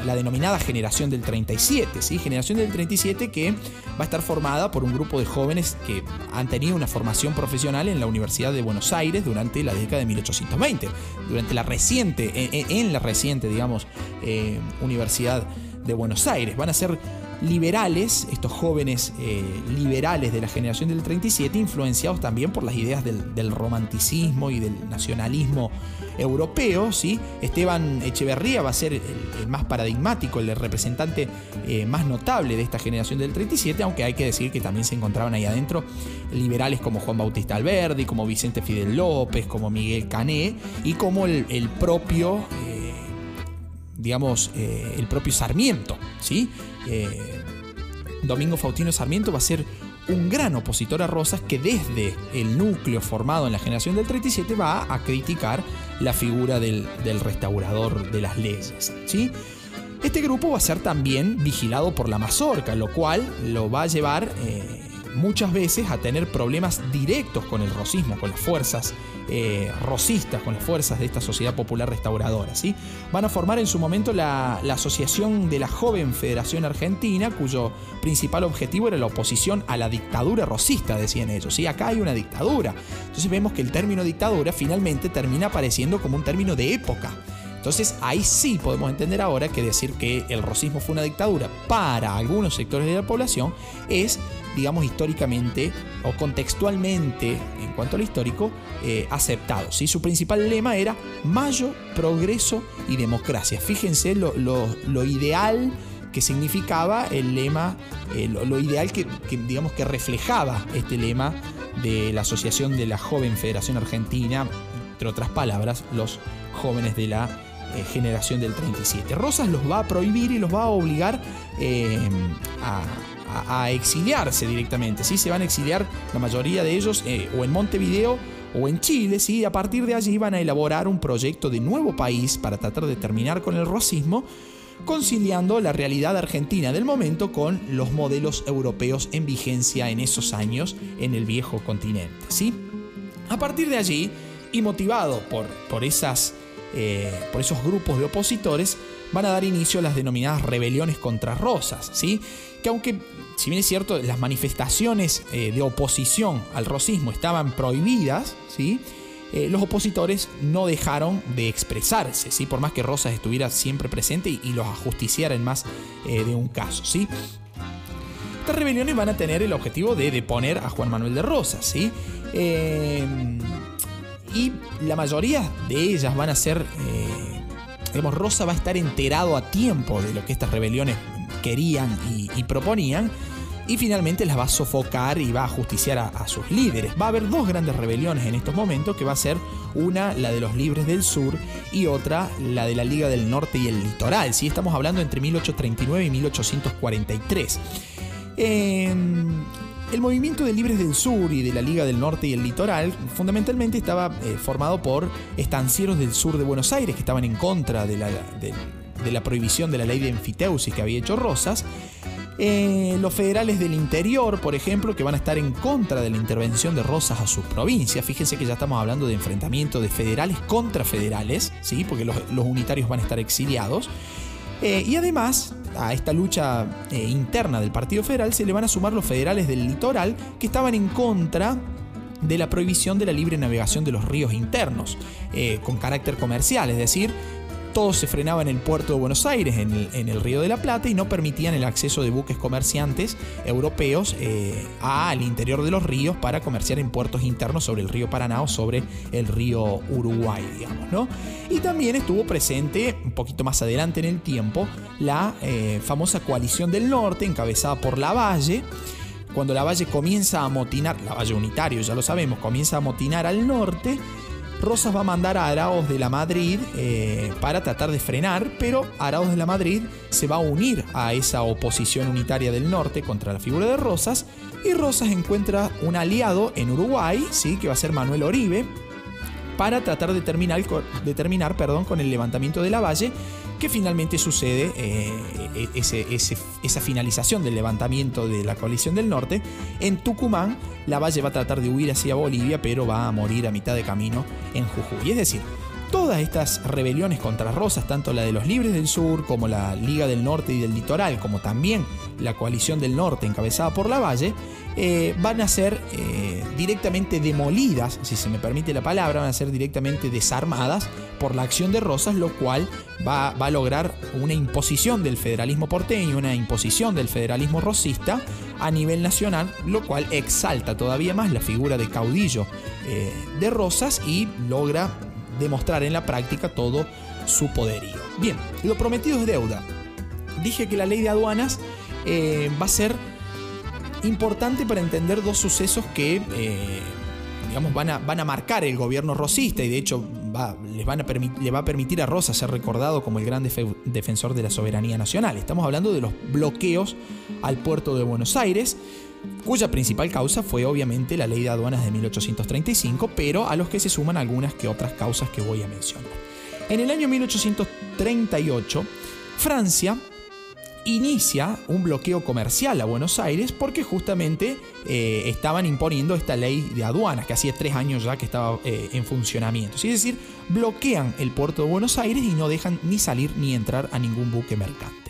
la denominada generación del 37, ¿sí? Generación del 37 que va a estar formada por un grupo de jóvenes que han tenido una formación profesional en la Universidad de Buenos Aires durante la década de 1820, durante la reciente, en, en la reciente, digamos, eh, Universidad de Buenos Aires. Van a ser liberales, estos jóvenes eh, liberales de la generación del 37, influenciados también por las ideas del, romanticismo y del nacionalismo europeo. ¿sí? Esteban Echeverría va a ser el, más paradigmático, el representante eh, más notable de esta generación del 37, aunque hay que decir que también se encontraban ahí adentro liberales como Juan Bautista Alberdi, como Vicente Fidel López, como Miguel Cané y como el, propio... Eh, digamos, el propio Sarmiento, ¿sí? Domingo Faustino Sarmiento va a ser un gran opositor a Rosas que desde el núcleo formado en la generación del 37 va a criticar la figura del, restaurador de las leyes. Este grupo va a ser también vigilado por la mazorca, lo cual lo va a llevar eh, muchas veces a tener problemas directos con el rosismo, con las fuerzas eh, rosistas, con las fuerzas de esta sociedad popular restauradora. ¿sí? Van a formar en su momento la, la, Asociación de la Joven Federación Argentina, cuyo principal objetivo era la oposición a la dictadura rosista, decían ellos. ¿sí? Acá hay una dictadura. Entonces vemos que el término dictadura finalmente termina apareciendo como un término de época. Entonces ahí sí podemos entender ahora que decir que el rosismo fue una dictadura para algunos sectores de la población es, digamos, históricamente o contextualmente, en cuanto al histórico, eh, aceptado. ¿sí? Su principal lema era Mayo, Progreso y Democracia. Fíjense lo, lo, lo ideal que significaba el lema, eh, lo, lo, ideal que, digamos que reflejaba este lema de la Asociación de la Joven Federación Argentina, entre otras palabras, los jóvenes de la eh, generación del 37. Rosas los va a prohibir y los va a obligar a, a, exiliarse directamente. ¿sí? Se van a exiliar la mayoría de ellos eh, o en Montevideo o en Chile, ¿sí? a partir de allí van a elaborar un proyecto de nuevo país para tratar de terminar con el rosismo, conciliando la realidad argentina del momento con los modelos europeos en vigencia en esos años en el viejo continente. ¿sí? A partir de allí, y motivado por, por esas eh, por esos grupos de opositores, van a dar inicio a las denominadas rebeliones contra Rosas, ¿sí? Que aunque, si bien es cierto, las manifestaciones eh, de oposición al rosismo estaban prohibidas, ¿sí? Eh, los opositores no dejaron de expresarse, ¿sí? por más que Rosas estuviera siempre presente y, los ajusticiara en más de un caso. ¿sí? Estas rebeliones van a tener el objetivo de deponer a Juan Manuel de Rosas. ¿sí? Y la mayoría de ellas van a ser, eh, digamos, Rosa va a estar enterado a tiempo de lo que estas rebeliones querían y, proponían. Y finalmente las va a sofocar y va a justiciar a, sus líderes. Va a haber dos grandes rebeliones en estos momentos, que va a ser una la de los libres del sur y otra la de la Liga del Norte y el Litoral. ¿sí? Estamos hablando entre 1839 y 1843. Eh, el movimiento de Libres del Sur y de la Liga del Norte y el Litoral fundamentalmente estaba eh, formado por estancieros del sur de Buenos Aires que estaban en contra de la, prohibición de la ley de enfiteusis que había hecho Rosas. Eh, los federales del interior, por ejemplo, que van a estar en contra de la intervención de Rosas a sus provincias. Fíjense que ya estamos hablando de enfrentamiento de federales contra federales, ¿sí? porque los unitarios van a estar exiliados. Eh, y además, a esta lucha eh, interna del Partido Federal se le van a sumar los federales del litoral que estaban en contra de la prohibición de la libre navegación de los ríos internos, eh, con carácter comercial, es decir, todo se frenaba en el puerto de Buenos Aires, en el, Río de la Plata, y no permitían el acceso de buques comerciantes europeos eh, al interior de los ríos para comerciar en puertos internos sobre el río Paraná o sobre el río Uruguay, digamos, ¿no? Y también estuvo presente, un poquito más adelante en el tiempo, la eh, famosa coalición del norte, encabezada por Lavalle, cuando Lavalle comienza a amotinar, Lavalle unitario ya lo sabemos, comienza a amotinar al norte, Rosas va a mandar a Araos de la Madrid eh, para tratar de frenar, pero Araos de la Madrid se va a unir a esa oposición unitaria del norte contra la figura de Rosas y Rosas encuentra un aliado en Uruguay, ¿sí? que va a ser Manuel Oribe, para tratar de terminar, de terminar perdón, con el levantamiento de la Valle que finalmente sucede eh, e-, esa finalización del levantamiento de la coalición del norte. En Tucumán, la Valle va a tratar de huir hacia Bolivia, pero va a morir a mitad de camino en Jujuy. Es decir, todas estas rebeliones contra Rosas, tanto la de los Libres del Sur como la Liga del Norte y del Litoral, como también la coalición del Norte encabezada por la Valle, eh, van a ser eh, directamente demolidas, si se me permite la palabra, van a ser directamente desarmadas por la acción de Rosas, lo cual va, a lograr una imposición del federalismo porteño, una imposición del federalismo rosista a nivel nacional, lo cual exalta todavía más la figura de caudillo eh, de Rosas y logra demostrar en la práctica todo su poderío. Bien, lo prometido es deuda. Dije que la ley de aduanas va a ser importante para entender dos sucesos que eh, digamos, van, a, van a marcar el gobierno rosista y de hecho les van a le va a permitir a Rosa ser recordado como el gran defensor de la soberanía nacional. Estamos hablando de los bloqueos al puerto de Buenos Aires, cuya principal causa fue obviamente la ley de aduanas de 1835, pero a los que se suman algunas que otras causas que voy a mencionar. En el año 1838, Francia inicia un bloqueo comercial a Buenos Aires porque justamente eh, estaban imponiendo esta ley de aduanas que hacía tres años ya que estaba eh, en funcionamiento. Es decir, bloquean el puerto de Buenos Aires y no dejan ni salir ni entrar a ningún buque mercante.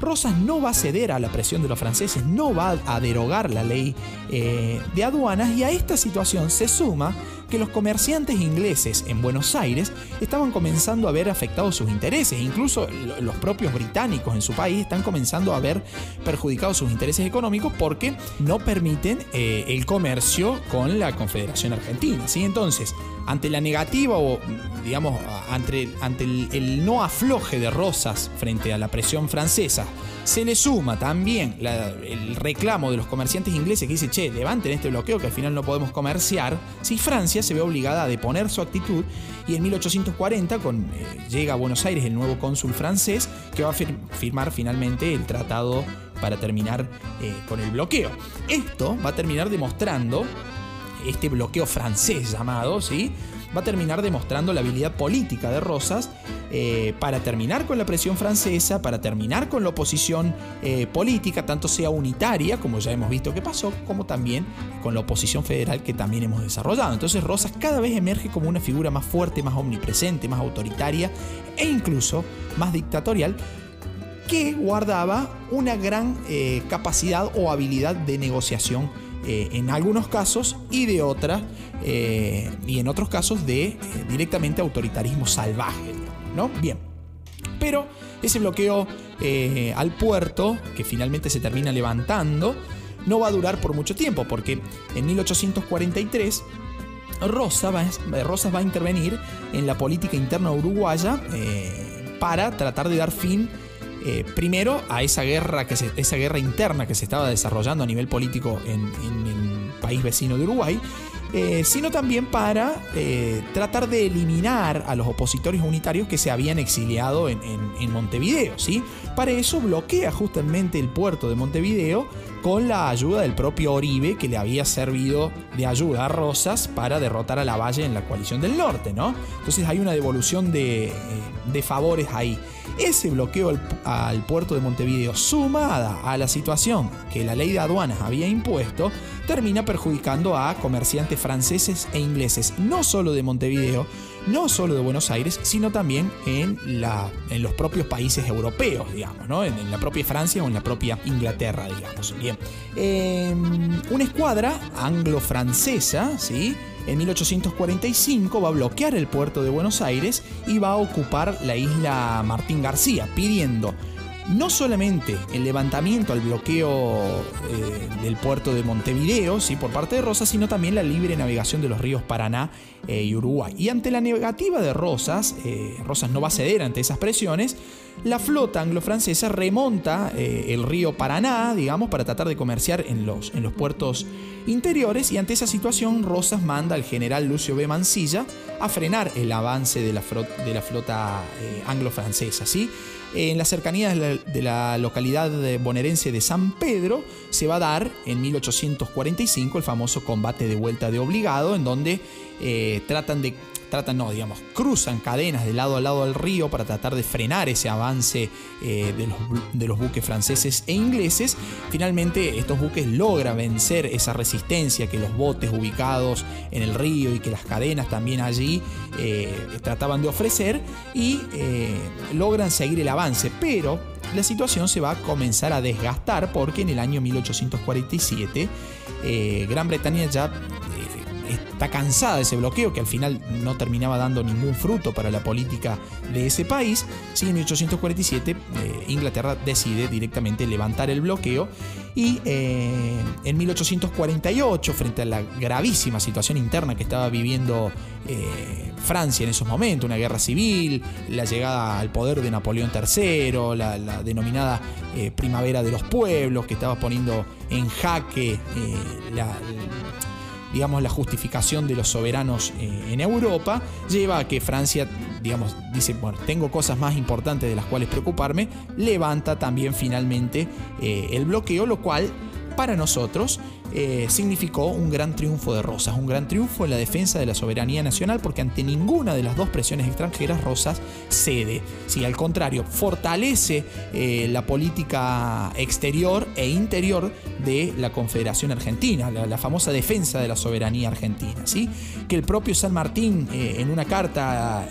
Rosas no va a ceder a la presión de los franceses, no va a derogar la ley eh, de aduanas y a esta situación se suma que los comerciantes ingleses en Buenos Aires estaban comenzando a ver afectados sus intereses. Incluso los propios británicos en su país están comenzando a ver perjudicados sus intereses económicos porque no permiten eh, el comercio con la Confederación Argentina. ¿sí? Entonces, ante la negativa o, digamos, ante, ante el, no afloje de Rosas frente a la presión francesa, se le suma también el reclamo de los comerciantes ingleses que dice, che, levanten este bloqueo que al final no podemos comerciar, si Francia se ve obligada a deponer su actitud y en 1840 con, eh, llega a Buenos Aires el nuevo cónsul francés que va a firmar finalmente el tratado para terminar eh, con el bloqueo. Esto va a terminar demostrando este bloqueo francés llamado, ¿sí? Va a terminar demostrando la habilidad política de Rosas eh, para terminar con la presión francesa, para terminar con la oposición eh, política, tanto sea unitaria, como ya hemos visto que pasó, como también con la oposición federal que también hemos desarrollado. Entonces Rosas cada vez emerge como una figura más fuerte, más omnipresente, más autoritaria e incluso más dictatorial, que guardaba una gran eh, capacidad o habilidad de negociación eh, en algunos casos y de otras, eh, y en otros casos de directamente autoritarismo salvaje, ¿no? Bien, pero ese bloqueo al puerto, que finalmente se termina levantando, no va a durar por mucho tiempo, porque en 1843 Rosa va, Rosas va a intervenir en la política interna uruguaya para tratar de dar fin eh, primero a esa guerra, que esa guerra interna que se estaba desarrollando a nivel político en, el país vecino de Uruguay, eh, sino también para eh, tratar de eliminar a los opositores unitarios que se habían exiliado en, Montevideo. ¿sí? Para eso bloquea justamente el puerto de Montevideo con la ayuda del propio Oribe, que le había servido de ayuda a Rosas para derrotar a la Valle en la coalición del norte. ¿no? Entonces hay una devolución de, de favores ahí. Ese bloqueo al, puerto de Montevideo, sumada a la situación que la ley de aduanas había impuesto, termina perjudicando a comerciantes franceses e ingleses, no solo de Montevideo, no solo de Buenos Aires, sino también en, los propios países europeos, digamos, ¿no? en, la propia Francia o en la propia Inglaterra, digamos. Bien. Em, una escuadra anglo-francesa, ¿sí? En 1845 va a bloquear el puerto de Buenos Aires y va a ocupar la isla Martín García, pidiendo no solamente el levantamiento al bloqueo eh, del puerto de Montevideo ¿sí? por parte de Rosas, sino también la libre navegación de los ríos Paraná eh, y Uruguay. Y ante la negativa de Rosas, eh, Rosas no va a ceder ante esas presiones, la flota anglo-francesa remonta el río Paraná, digamos, para tratar de comerciar en los, en los puertos interiores y ante esa situación Rosas manda al general Lucio B. Mansilla a frenar el avance de la, de la flota anglo-francesa. ¿sí? En las cercanías de la, localidad bonaerense de San Pedro se va a dar en 1845 el famoso combate de vuelta de obligado, en donde eh, tratan de tratan, no, digamos, cruzan cadenas de lado a lado del río para tratar de frenar ese avance eh, de, los, de, los, buques franceses e ingleses. Finalmente, estos buques logran vencer esa resistencia que los botes ubicados en el río y que las cadenas también allí eh, trataban de ofrecer y eh, logran seguir el avance, pero la situación se va a comenzar a desgastar porque en el año 1847 Gran Bretaña ya está cansada de ese bloqueo que al final no terminaba dando ningún fruto para la política de ese país. Sí, en 1847 eh, Inglaterra decide directamente levantar el bloqueo y eh, en 1848, frente a la gravísima situación interna que estaba viviendo eh, Francia en esos momentos, una guerra civil, la llegada al poder de Napoleón III, la, denominada Primavera de los Pueblos, que estaba poniendo en jaque la digamos, la justificación de los soberanos eh, en Europa, lleva a que Francia, digamos, dice, bueno, tengo cosas más importantes de las cuales preocuparme, levanta también finalmente eh, el bloqueo, lo cual para nosotros eh, significó un gran triunfo de Rosas, un gran triunfo en la defensa de la soberanía nacional, porque ante ninguna de las dos presiones extranjeras Rosas cede. Si al contrario, fortalece eh, la política exterior e interior de la Confederación Argentina, la, famosa defensa de la soberanía argentina. ¿sí? Que el propio San Martín eh, en una carta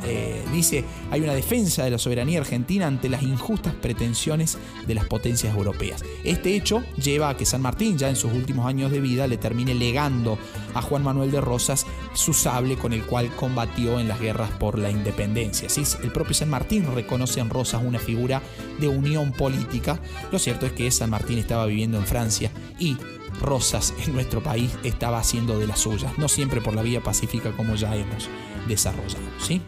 dice hay una defensa de la soberanía argentina ante las injustas pretensiones de las potencias europeas. Este hecho lleva a que San Martín ya en sus últimos años de vida le termine legando a Juan Manuel de Rosas su sable con el cual combatió en las guerras por la independencia. ¿sí? El propio San Martín reconoce en Rosas una figura de unión política. Lo cierto es que San Martín estaba viviendo en Francia y Rosas en nuestro país estaba haciendo de las suyas, no siempre por la vía pacífica como ya hemos desarrollado. ¿sí?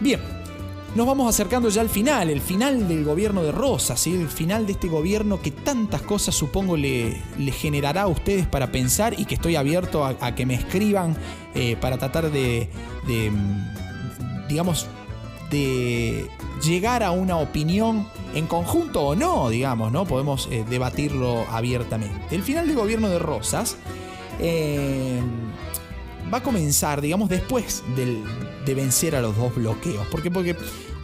Bien, nos vamos acercando ya al final, el final del gobierno de Rosas, el final de este gobierno que tantas cosas supongo le, generará a ustedes para pensar y que estoy abierto a, que me escriban eh, para tratar de, mm, digamos, de llegar a una opinión en conjunto o no, digamos, ¿no? Podemos eh, debatirlo abiertamente. El final del gobierno de Rosas eh, va a comenzar, digamos, después de vencer a los dos bloqueos. ¿Por qué? Porque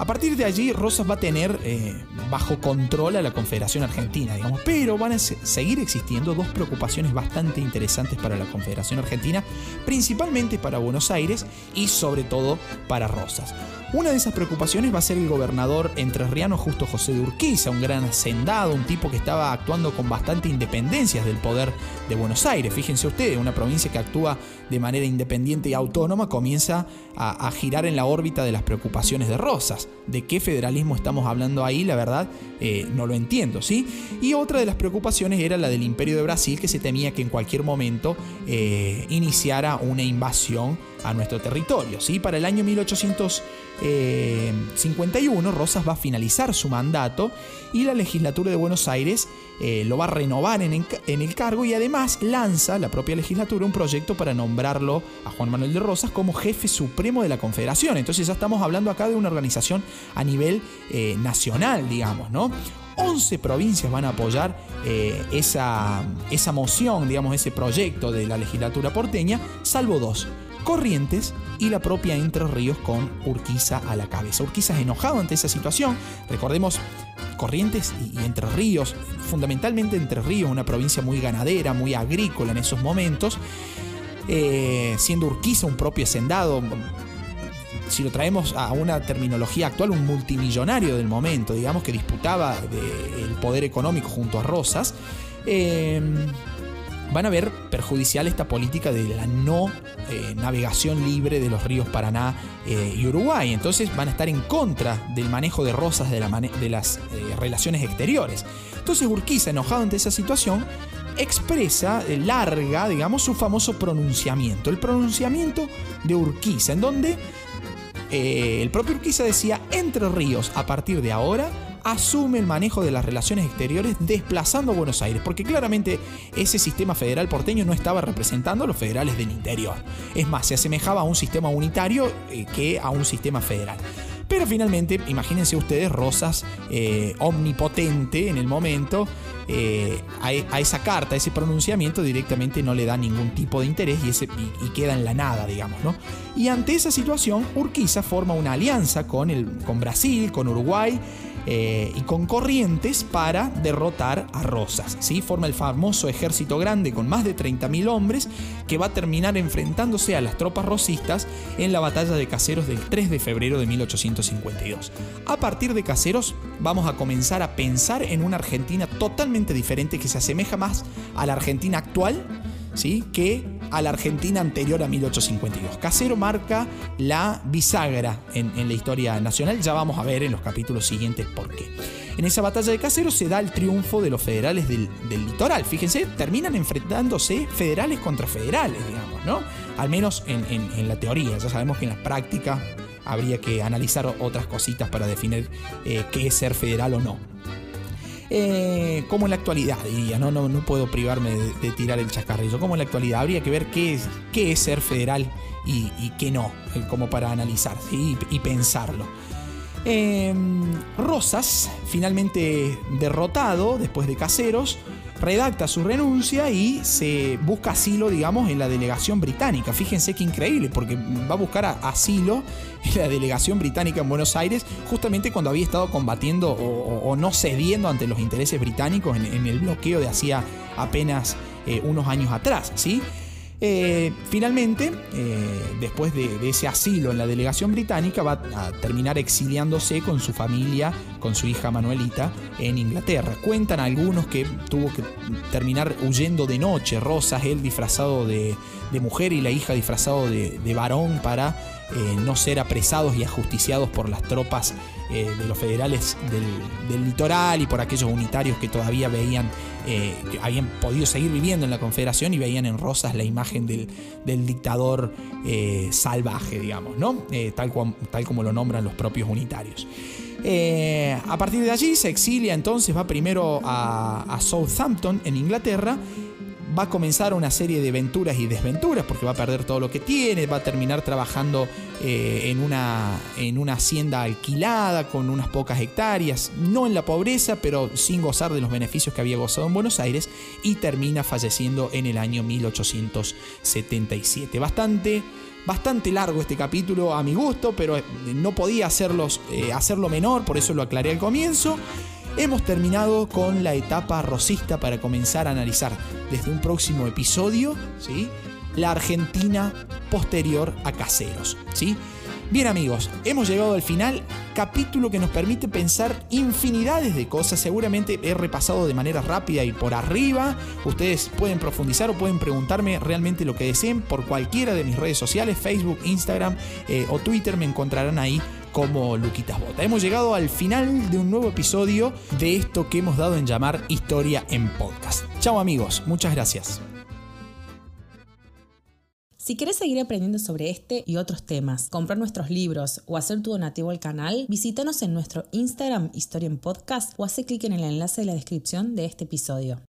a partir de allí Rosas va a tener eh, bajo control a la Confederación Argentina, digamos, pero van a seguir existiendo dos preocupaciones bastante interesantes para la Confederación Argentina, principalmente para Buenos Aires y sobre todo para Rosas. Una de esas preocupaciones va a ser el gobernador entrerriano Justo José de Urquiza, un gran hacendado, un tipo que estaba actuando con bastante independencia del poder de Buenos Aires. Fíjense ustedes, una provincia que actúa de manera independiente y autónoma comienza a, girar en la órbita de las preocupaciones de Rosas. ¿De qué federalismo estamos hablando ahí? La verdad, eh, no lo entiendo, ¿sí? Y otra de las preocupaciones era la del Imperio de Brasil, que se temía que en cualquier momento eh, iniciara una invasión a nuestro territorio. ¿sí? Para el año 1851, eh, Rosas va a finalizar su mandato y la legislatura de Buenos Aires eh, lo va a renovar en, el cargo y además lanza la propia legislatura un proyecto para nombrarlo a Juan Manuel de Rosas como jefe supremo de la Confederación. Entonces ya estamos hablando acá de una organización a nivel eh, nacional, digamos, ¿no? 11 provincias van a apoyar esa, esa moción, digamos, ese proyecto de la legislatura porteña, salvo dos. Corrientes y la propia Entre Ríos con Urquiza a la cabeza. Urquiza es enojado ante esa situación. Recordemos, Corrientes y, Entre Ríos, fundamentalmente Entre Ríos, una provincia muy ganadera, muy agrícola en esos momentos, eh, siendo Urquiza un propio hacendado, si lo traemos a una terminología actual, un multimillonario del momento, digamos, que disputaba el poder económico junto a Rosas. Eh, van a ver perjudicial esta política de la no eh, navegación libre de los ríos Paraná eh, y Uruguay. Entonces van a estar en contra del manejo de rosas de, las eh, relaciones exteriores. Entonces Urquiza, enojado ante esa situación, expresa, larga, digamos, su famoso pronunciamiento. El pronunciamiento de Urquiza, en donde el propio Urquiza decía, Entre Ríos, a partir de ahora, asume el manejo de las relaciones exteriores desplazando a Buenos Aires, porque claramente ese sistema federal porteño no estaba representando a los federales del interior. Es más, se asemejaba a un sistema unitario eh, que a un sistema federal. Pero finalmente, imagínense ustedes, Rosas, eh, omnipotente en el momento, eh, a, esa carta, a ese pronunciamiento directamente no le da ningún tipo de interés y, y, queda en la nada, digamos, ¿no? Y ante esa situación, Urquiza forma una alianza con, el, con Brasil, con Uruguay, eh, y con corrientes para derrotar a Rosas. ¿sí? Forma el famoso ejército grande con más de 30.000 hombres que va a terminar enfrentándose a las tropas rosistas en la batalla de Caseros del 3 de febrero de 1852. A partir de Caseros vamos a comenzar a pensar en una Argentina totalmente diferente que se asemeja más a la Argentina actual ¿sí? que a la Argentina anterior a 1852. Casero marca la bisagra en, la historia nacional, ya vamos a ver en los capítulos siguientes por qué. En esa batalla de Casero se da el triunfo de los federales del, litoral. Fíjense, terminan enfrentándose federales contra federales, digamos, ¿no? Al menos en, la teoría. Ya sabemos que en la práctica habría que analizar otras cositas para definir eh, qué es ser federal o no. Eh, como en la actualidad, diría, no, no, no puedo privarme de, tirar el chascarrillo, como en la actualidad, habría que ver qué es, qué es ser federal y, qué no, eh, como para analizar y, pensarlo. Em, Rosas, finalmente derrotado después de Caseros, redacta su renuncia y se busca asilo, digamos, en la delegación británica. Fíjense qué increíble, porque va a buscar asilo en la delegación británica en Buenos Aires, justamente cuando había estado combatiendo o, no cediendo ante los intereses británicos en, el bloqueo de hacía apenas eh, unos años atrás, ¿sí? Eh, finalmente, eh, después de, ese asilo en la delegación británica, va a terminar exiliándose con su familia, con su hija Manuelita, en Inglaterra. Cuentan algunos que tuvo que terminar huyendo de noche, Rosas, él disfrazado de, mujer y la hija disfrazado de, varón para eh, no ser apresados y ajusticiados por las tropas de los federales del, litoral y por aquellos unitarios que todavía veían, que habían podido seguir viviendo en la Confederación y veían en Rosas la imagen del, dictador eh, salvaje, digamos, ¿no? Eh, tal, tal, como lo nombran los propios unitarios. Eh, a partir de allí se exilia entonces, va primero a, Southampton en Inglaterra, va a comenzar una serie de aventuras y desventuras porque va a perder todo lo que tiene, va a terminar trabajando eh, en, una, en una hacienda alquilada con unas pocas hectáreas, no en la pobreza, pero sin gozar de los beneficios que había gozado en Buenos Aires y termina falleciendo en el año 1877. Bastante bastante largo este capítulo a mi gusto, pero eh, no podía eh, hacerlo menor, por eso lo aclaré al comienzo. Hemos terminado con la etapa rosista para comenzar a analizar desde un próximo episodio ¿sí? la Argentina posterior a Caseros. ¿sí? Bien amigos, hemos llegado al final, capítulo que nos permite pensar infinidades de cosas, seguramente he repasado de manera rápida y por arriba, ustedes pueden profundizar o pueden preguntarme realmente lo que deseen por cualquiera de mis redes sociales, Facebook, Instagram eh, o Twitter, me encontrarán ahí como Luquitas Bota. Hemos llegado al final de un nuevo episodio de esto que hemos dado en llamar Historia en Podcast. Chao amigos, muchas gracias. Si quieres seguir aprendiendo sobre este y otros temas, comprar nuestros libros o hacer tu donativo al canal, visítanos en nuestro Instagram Historia en Podcast o hace clic en el enlace de la descripción de este episodio.